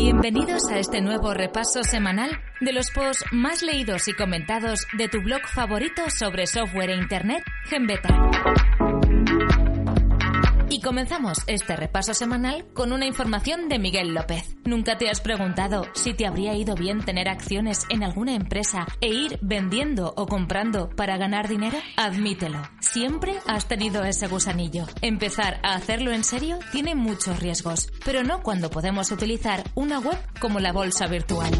Bienvenidos a este nuevo repaso semanal de los posts más leídos y comentados de tu blog favorito sobre software e internet, Genbeta. Y comenzamos este repaso semanal con una información de Miguel López. ¿Nunca te has preguntado si te habría ido bien tener acciones en alguna empresa e ir vendiendo o comprando para ganar dinero? Admítelo, siempre has tenido ese gusanillo. Empezar a hacerlo en serio tiene muchos riesgos, pero no cuando podemos utilizar una web como la bolsa virtual.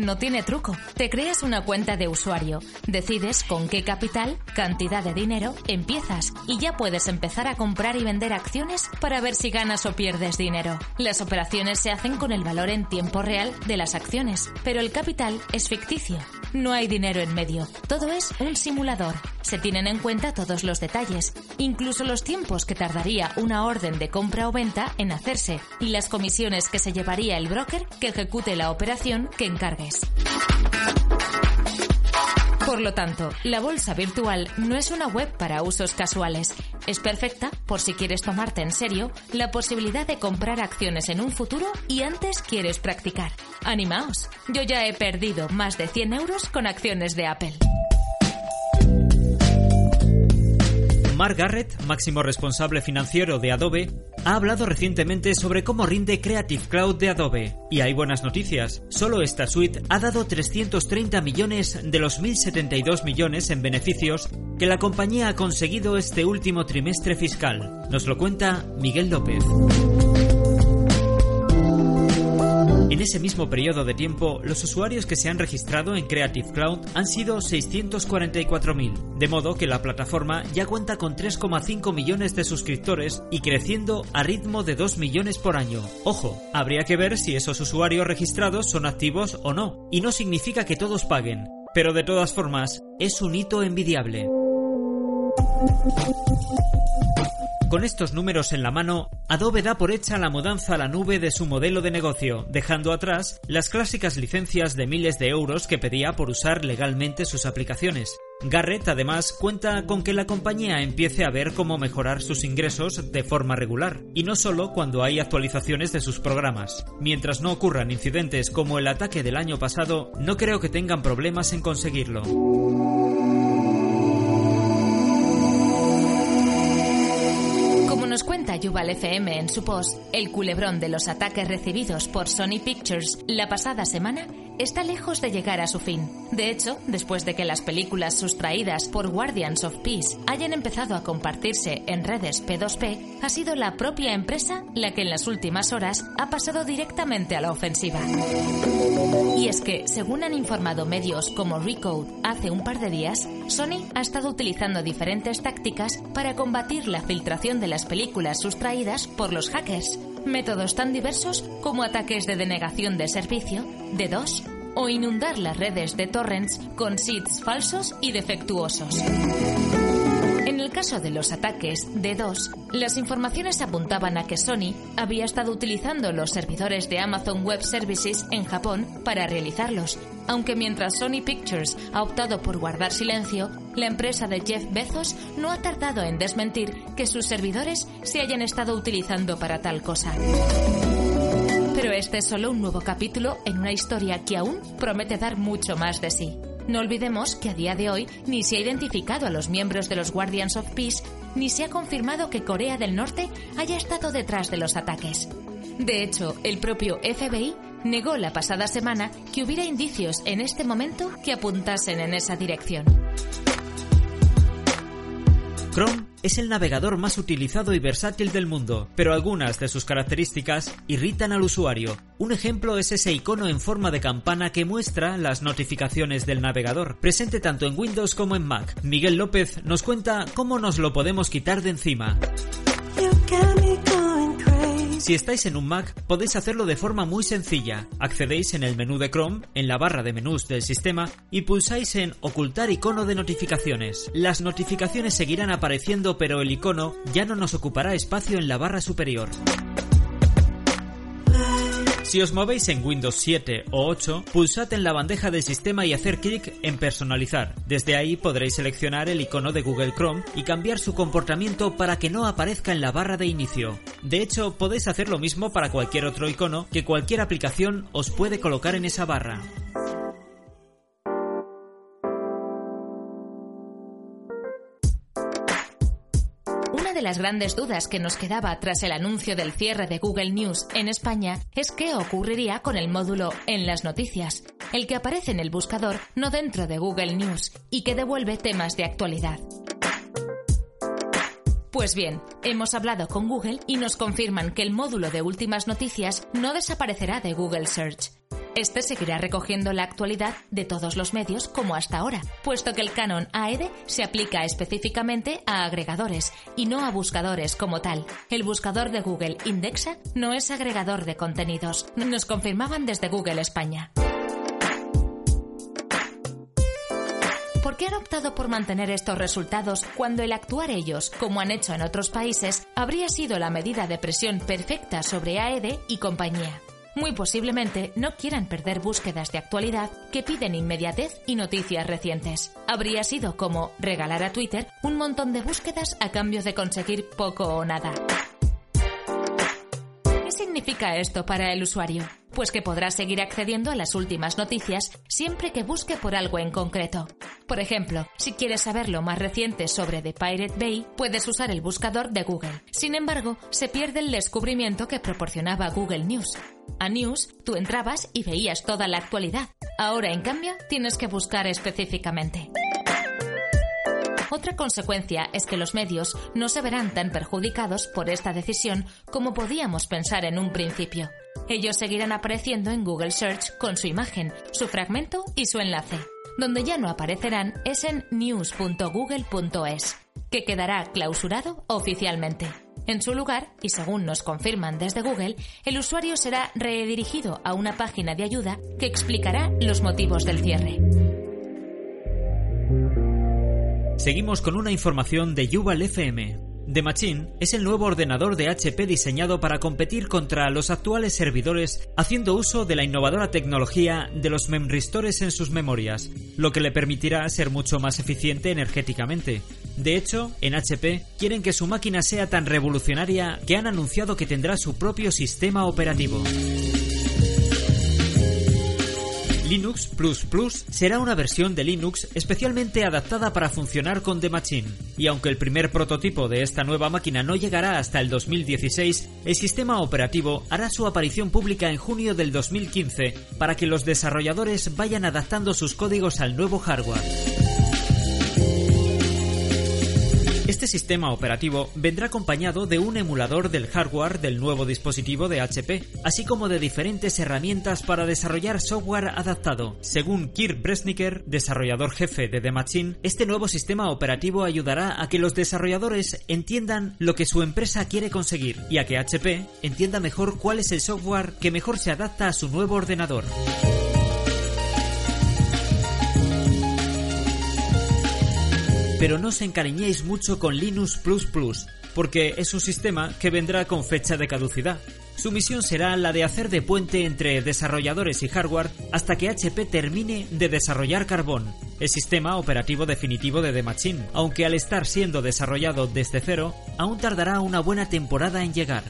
No tiene truco. Te creas una cuenta de usuario, decides con qué capital, cantidad de dinero, empiezas y ya puedes empezar a comprar y vender acciones para ver si ganas o pierdes dinero. Las operaciones se hacen con el valor en tiempo real de las acciones, pero el capital es ficticio. No hay dinero en medio. Todo es un simulador. Se tienen en cuenta todos los detalles, incluso los tiempos que tardaría una orden de compra o venta en hacerse y las comisiones que se llevaría el broker que ejecute la operación que encargues. Por lo tanto, la bolsa virtual no es una web para usos casuales. Es perfecta por si quieres tomarte en serio la posibilidad de comprar acciones en un futuro y antes quieres practicar. Animaos, yo ya he perdido más de 100 euros con acciones de Apple. Mark Garrett, máximo responsable financiero de Adobe, ha hablado recientemente sobre cómo rinde Creative Cloud de Adobe. Y hay buenas noticias. Solo esta suite ha dado 330 millones de los 1.072 millones en beneficios que la compañía ha conseguido este último trimestre fiscal. Nos lo cuenta Miguel López. En ese mismo periodo de tiempo, los usuarios que se han registrado en Creative Cloud han sido 644.000, de modo que la plataforma ya cuenta con 3,5 millones de suscriptores y creciendo a ritmo de 2 millones por año. Ojo, habría que ver si esos usuarios registrados son activos o no, y no significa que todos paguen, pero de todas formas, es un hito envidiable. Con estos números en la mano, Adobe da por hecha la mudanza a la nube de su modelo de negocio, dejando atrás las clásicas licencias de miles de euros que pedía por usar legalmente sus aplicaciones. Garrett además cuenta con que la compañía empiece a ver cómo mejorar sus ingresos de forma regular, y no solo cuando hay actualizaciones de sus programas. Mientras no ocurran incidentes como el ataque del año pasado, no creo que tengan problemas en conseguirlo. Yuval FM en su post, el culebrón de los ataques recibidos por Sony Pictures la pasada semana está lejos de llegar a su fin. De hecho, después de que las películas sustraídas por Guardians of Peace hayan empezado a compartirse en redes P2P, ha sido la propia empresa la que en las últimas horas ha pasado directamente a la ofensiva. Y es que, según han informado medios como Recode hace un par de días, Sony ha estado utilizando diferentes tácticas para combatir la filtración de las películas sustraídas por los hackers métodos tan diversos como ataques de denegación de servicio, de dos o inundar las redes de torrents con seeds falsos y defectuosos. En el caso de los ataques D2, las informaciones apuntaban a que Sony había estado utilizando los servidores de Amazon Web Services en Japón para realizarlos, aunque mientras Sony Pictures ha optado por guardar silencio, la empresa de Jeff Bezos no ha tardado en desmentir que sus servidores se hayan estado utilizando para tal cosa. Pero este es solo un nuevo capítulo en una historia que aún promete dar mucho más de sí. No olvidemos que a día de hoy ni se ha identificado a los miembros de los Guardians of Peace ni se ha confirmado que Corea del Norte haya estado detrás de los ataques. De hecho, el propio FBI negó la pasada semana que hubiera indicios en este momento que apuntasen en esa dirección. Es el navegador más utilizado y versátil del mundo, pero algunas de sus características irritan al usuario. Un ejemplo es ese icono en forma de campana que muestra las notificaciones del navegador, presente tanto en Windows como en Mac. Miguel López nos cuenta cómo nos lo podemos quitar de encima. Si estáis en un Mac, podéis hacerlo de forma muy sencilla. Accedéis en el menú de Chrome, en la barra de menús del sistema, y pulsáis en Ocultar icono de notificaciones. Las notificaciones seguirán apareciendo, pero el icono ya no nos ocupará espacio en la barra superior. Si os movéis en Windows 7 o 8, pulsad en la bandeja del sistema y hacer clic en Personalizar. Desde ahí podréis seleccionar el icono de Google Chrome y cambiar su comportamiento para que no aparezca en la barra de inicio. De hecho, podéis hacer lo mismo para cualquier otro icono que cualquier aplicación os puede colocar en esa barra. De las grandes dudas que nos quedaba tras el anuncio del cierre de Google News en España es qué ocurriría con el módulo En las noticias, el que aparece en el buscador no dentro de Google News y que devuelve temas de actualidad. Pues bien, hemos hablado con Google y nos confirman que el módulo de últimas noticias no desaparecerá de Google Search. Este seguirá recogiendo la actualidad de todos los medios como hasta ahora, puesto que el canon AED se aplica específicamente a agregadores y no a buscadores como tal. El buscador de Google Indexa no es agregador de contenidos, nos confirmaban desde Google España. ¿Por qué han optado por mantener estos resultados cuando el actuar ellos, como han hecho en otros países, habría sido la medida de presión perfecta sobre AED y compañía? Muy posiblemente no quieran perder búsquedas de actualidad que piden inmediatez y noticias recientes. Habría sido como regalar a Twitter un montón de búsquedas a cambio de conseguir poco o nada. ¿Qué significa esto para el usuario? Pues que podrá seguir accediendo a las últimas noticias siempre que busque por algo en concreto. Por ejemplo, si quieres saber lo más reciente sobre The Pirate Bay, puedes usar el buscador de Google. Sin embargo, se pierde el descubrimiento que proporcionaba Google News. A News, tú entrabas y veías toda la actualidad. Ahora, en cambio, tienes que buscar específicamente. Otra consecuencia es que los medios no se verán tan perjudicados por esta decisión como podíamos pensar en un principio. Ellos seguirán apareciendo en Google Search con su imagen, su fragmento y su enlace. Donde ya no aparecerán es en news.google.es, que quedará clausurado oficialmente. En su lugar, y según nos confirman desde Google, el usuario será redirigido a una página de ayuda que explicará los motivos del cierre. Seguimos con una información de Yuval FM. The Machine es el nuevo ordenador de HP diseñado para competir contra los actuales servidores haciendo uso de la innovadora tecnología de los memristores en sus memorias, lo que le permitirá ser mucho más eficiente energéticamente. De hecho, en HP quieren que su máquina sea tan revolucionaria que han anunciado que tendrá su propio sistema operativo. Linux Plus Plus será una versión de Linux especialmente adaptada para funcionar con The Machine. Y aunque el primer prototipo de esta nueva máquina no llegará hasta el 2016, el sistema operativo hará su aparición pública en junio del 2015 para que los desarrolladores vayan adaptando sus códigos al nuevo hardware. Sistema operativo vendrá acompañado de un emulador del hardware del nuevo dispositivo de HP, así como de diferentes herramientas para desarrollar software adaptado. Según Kirk Bresniker, desarrollador jefe de The Machine, este nuevo sistema operativo ayudará a que los desarrolladores entiendan lo que su empresa quiere conseguir y a que HP entienda mejor cuál es el software que mejor se adapta a su nuevo ordenador. Pero no os encariñéis mucho con Linux Plus Plus, porque es un sistema que vendrá con fecha de caducidad. Su misión será la de hacer de puente entre desarrolladores y hardware hasta que HP termine de desarrollar Carbon, el sistema operativo definitivo de The Machine, aunque al estar siendo desarrollado desde cero, aún tardará una buena temporada en llegar.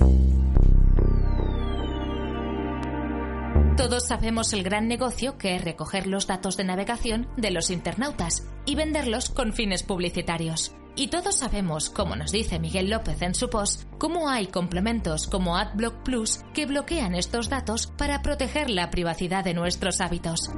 Todos sabemos el gran negocio que es recoger los datos de navegación de los internautas y venderlos con fines publicitarios. Y todos sabemos, como nos dice Miguel López en su post, cómo hay complementos como AdBlock Plus que bloquean estos datos para proteger la privacidad de nuestros hábitos.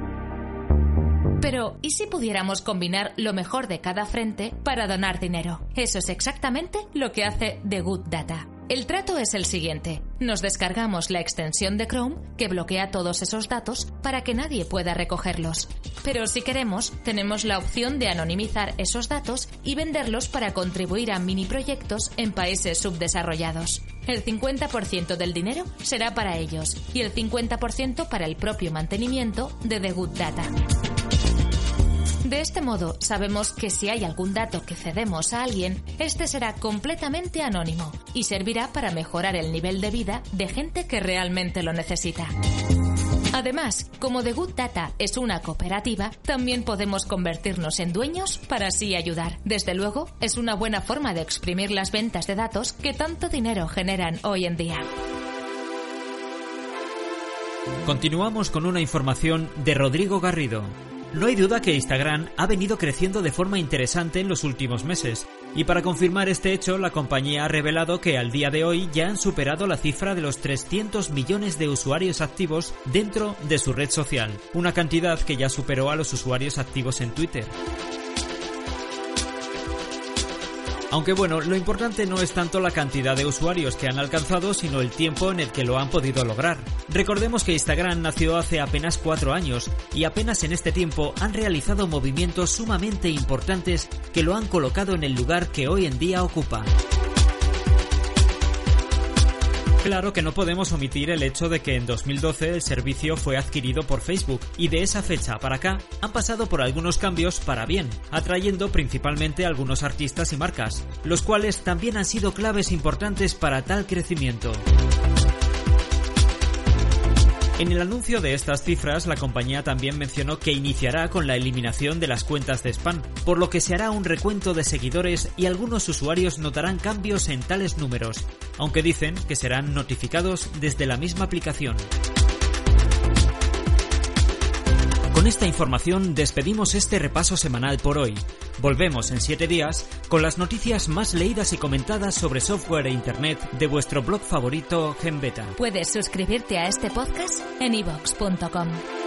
Pero, ¿y si pudiéramos combinar lo mejor de cada frente para donar dinero? Eso es exactamente lo que hace The Good Data. El trato es el siguiente. Nos descargamos la extensión de Chrome que bloquea todos esos datos para que nadie pueda recogerlos. Pero si queremos, tenemos la opción de anonimizar esos datos y venderlos para contribuir a mini proyectos en países subdesarrollados. El 50% del dinero será para ellos y el 50% para el propio mantenimiento de The Good Data. De este modo, sabemos que si hay algún dato que cedemos a alguien, este será completamente anónimo y servirá para mejorar el nivel de vida de gente que realmente lo necesita. Además, como The Good Data es una cooperativa, también podemos convertirnos en dueños para así ayudar. Desde luego, es una buena forma de exprimir las ventas de datos que tanto dinero generan hoy en día. Continuamos con una información de Rodrigo Garrido. No hay duda que Instagram ha venido creciendo de forma interesante en los últimos meses, y para confirmar este hecho, la compañía ha revelado que al día de hoy ya han superado la cifra de los 300 millones de usuarios activos dentro de su red social, una cantidad que ya superó a los usuarios activos en Twitter. Aunque bueno, lo importante no es tanto la cantidad de usuarios que han alcanzado, sino el tiempo en el que lo han podido lograr. Recordemos que Instagram nació hace apenas cuatro años y apenas en este tiempo han realizado movimientos sumamente importantes que lo han colocado en el lugar que hoy en día ocupa. Claro que no podemos omitir el hecho de que en 2012 el servicio fue adquirido por Facebook y de esa fecha para acá han pasado por algunos cambios para bien, atrayendo principalmente a algunos artistas y marcas, los cuales también han sido claves importantes para tal crecimiento. En el anuncio de estas cifras, la compañía también mencionó que iniciará con la eliminación de las cuentas de spam, por lo que se hará un recuento de seguidores y algunos usuarios notarán cambios en tales números, aunque dicen que serán notificados desde la misma aplicación. Con esta información despedimos este repaso semanal por hoy. Volvemos en siete días con las noticias más leídas y comentadas sobre software e Internet de vuestro blog favorito GenBeta. Puedes suscribirte a este podcast en ivox.com.